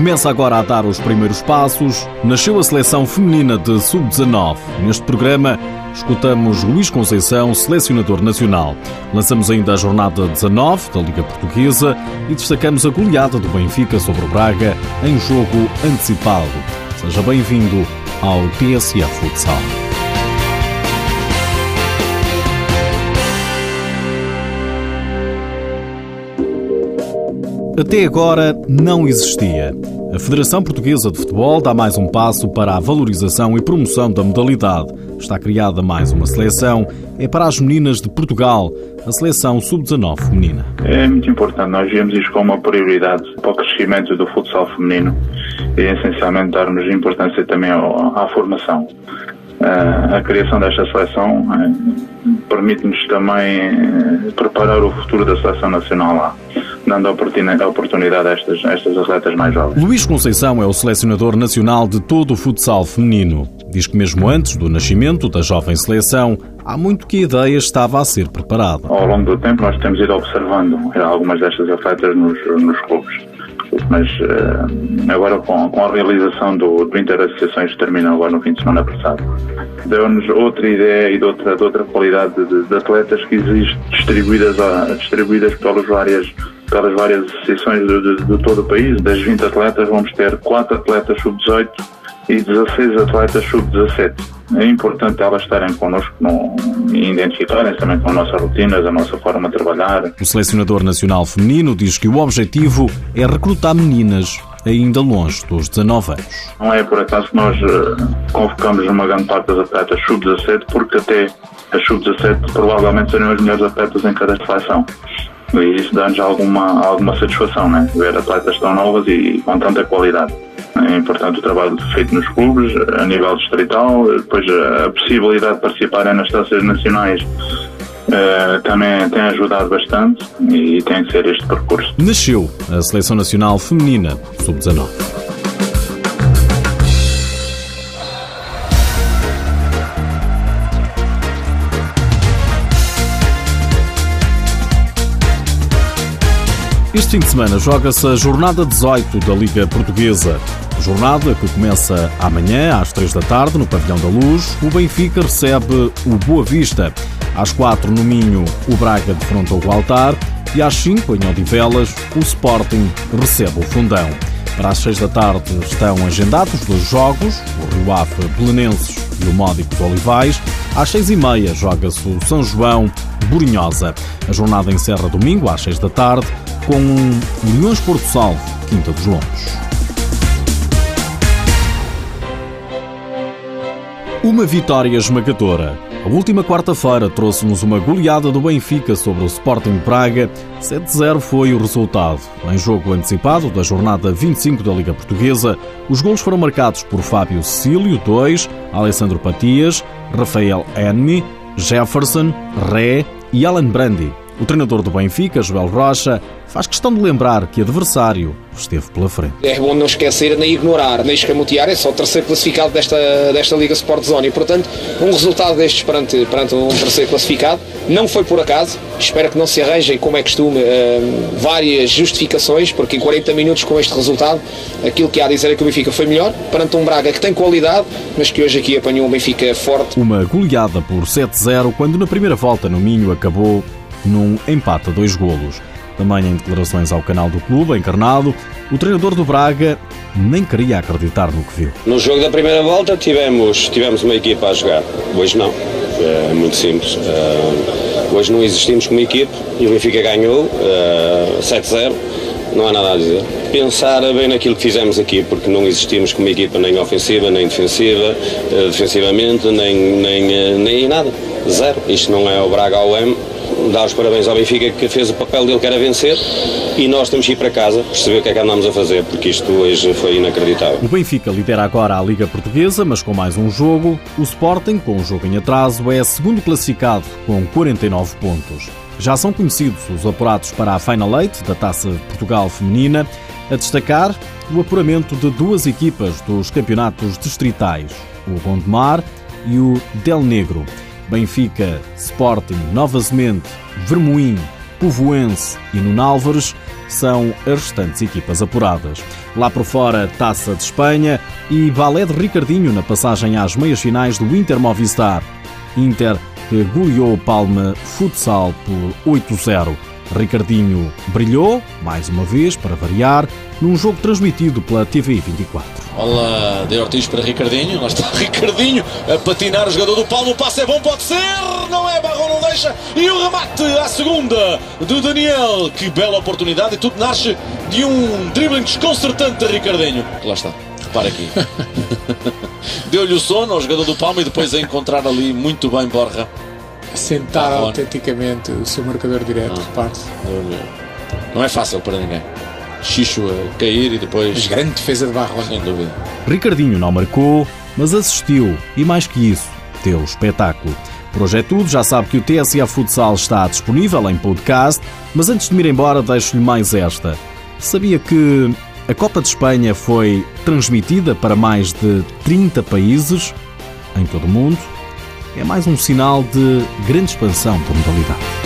começa agora a dar os primeiros passos, nasceu a seleção feminina de sub-19. Neste programa, escutamos Luís Conceição, selecionador nacional. Lançamos ainda a jornada 19 da Liga Portuguesa e destacamos a goleada do Benfica sobre o Braga em jogo antecipado. Seja bem-vindo ao TSF Futsal. Até agora não existia. A Federação Portuguesa de Futebol dá mais um passo para a valorização e promoção da modalidade. Está criada mais uma seleção. É para as meninas de Portugal, a seleção sub-19 feminina. É muito importante. Nós vemos isto como uma prioridade para o crescimento do futsal feminino e, essencialmente, darmos importância também à formação. Eh, a criação desta seleção eh, permite-nos também eh, preparar o futuro da seleção nacional lá dando a oportunidade a estas, a estas atletas mais jovens. Luís Conceição é o selecionador nacional de todo o futsal feminino. Diz que mesmo antes do nascimento da jovem seleção, há muito que a ideia estava a ser preparada. Ao longo do tempo nós temos ido observando algumas destas atletas nos, nos clubes mas uh, agora com, com, a realização do, do Interassociações que terminou agora no fim de semana passado, deu-nos outra ideia e de outra, de outra qualidade de, de atletas que existem distribuídas, distribuídas pelas várias pelas várias associações de, de, de, todo o país. Das 20 atletas vamos ter 4 atletas sub-18 e 16 atletas sub-17. É importante elas estarem connosco no, e identificarem também com a nossa rotina, a nossa forma de trabalhar. O selecionador nacional feminino diz que o objetivo é recrutar meninas ainda longe dos 19 anos. Não é por acaso que nós uh, convocamos uma grande parte das atletas sub-17, porque até as sub-17 provavelmente serão as melhores atletas em cada seleção. E isso dá-nos alguma, alguma satisfação, né? ver atletas tão novas e com tanta qualidade. É importante o trabalho feito nos clubes, a nível distrital, depois a possibilidade de participarem nas taças nacionais Uh, também tem ajudado bastante e tem que ser este percurso. Nasceu a Seleção Nacional Feminina Sub-19. Este fim de semana joga-se a jornada 18 da Liga Portuguesa. Jornada que começa amanhã às 3 da tarde no Pavilhão da Luz. O Benfica recebe o Boa Vista. Às 4 no Minho, o Braga defronta o Altar. E às 5 em Odivelas, o Sporting recebe o Fundão. Para as 6 da tarde estão agendados dois jogos, o Rio Ave Belenenses e o Módico de Olivais. Às 6 e meia joga-se o São João Borinhosa. A jornada encerra domingo às 6 da tarde com Milhões Porto Salvo, Quinta dos Lombos. Uma vitória esmagadora. A última quarta-feira trouxe-nos uma goleada do Benfica sobre o Sporting Praga. 7-0 foi o resultado. Em jogo antecipado da jornada 25 da Liga Portuguesa, os gols foram marcados por Fábio Cecílio, 2, Alessandro Patias, Rafael Enni, Jefferson, Ré e Alan Brandi. O treinador do Benfica, Joel Rocha, faz questão de lembrar que adversário esteve pela frente. É bom não esquecer nem ignorar, nem escamotear, é só o terceiro classificado desta, desta Liga Sport Zone e, portanto, um resultado destes perante, perante um terceiro classificado não foi por acaso. Espero que não se arranjem, como é costume, uh, várias justificações, porque em 40 minutos com este resultado, aquilo que há a dizer é que o Benfica foi melhor, perante um Braga que tem qualidade, mas que hoje aqui apanhou um Benfica forte. Uma goleada por 7-0, quando na primeira volta no Minho acabou num empate a dois golos. Também em declarações ao canal do clube, encarnado, o treinador do Braga nem queria acreditar no que viu. No jogo da primeira volta tivemos, tivemos uma equipa a jogar, hoje não. É muito simples. Uh, hoje não existimos como equipe e o Benfica ganhou uh, 7-0. Não há nada a dizer. Pensar bem naquilo que fizemos aqui, porque não existimos como equipa nem ofensiva, nem defensiva, uh, defensivamente, nem, nem, nem nada. Zero. Isto não é o Braga ao M dar os parabéns ao Benfica que fez o papel dele que era vencer e nós temos que ir para casa perceber o que é que andamos a fazer, porque isto hoje foi inacreditável. O Benfica lidera agora a Liga Portuguesa, mas com mais um jogo. O Sporting, com um jogo em atraso, é segundo classificado com 49 pontos. Já são conhecidos os apurados para a Final Eight da Taça Portugal Feminina, a destacar o apuramento de duas equipas dos campeonatos distritais, o Gondomar e o Del Negro. Benfica, Sporting, Nova Semente, Vermoim, Povoense e Nunálvares são as restantes equipas apuradas. Lá por fora, Taça de Espanha e balé de Ricardinho na passagem às meias finais do Inter Movistar. Inter que goleou Palma Futsal por 8-0. Ricardinho brilhou, mais uma vez, para variar, num jogo transmitido pela TV 24. Bola de Ortiz para Ricardinho. Lá está Ricardinho a patinar o jogador do Palmo. O passe é bom, pode ser. Não é, Barrão não deixa. E o remate à segunda do Daniel. Que bela oportunidade. E tudo nasce de um dribbling desconcertante de Ricardinho. Lá está. Repara aqui. Deu-lhe o sono ao jogador do Palmo e depois a encontrar ali muito bem Borra. Sentar Barrone. autenticamente o seu marcador direto, repare-se. Não é fácil para ninguém. Xixo a cair e depois. Mas grande defesa de Barrone. Sem dúvida. Ricardinho não marcou, mas assistiu e, mais que isso, teve espetáculo. Por hoje é tudo, já sabe que o TSA Futsal está disponível em podcast, mas antes de me ir embora, deixo-lhe mais esta. Sabia que a Copa de Espanha foi transmitida para mais de 30 países em todo o mundo? É mais um sinal de grande expansão da modalidade.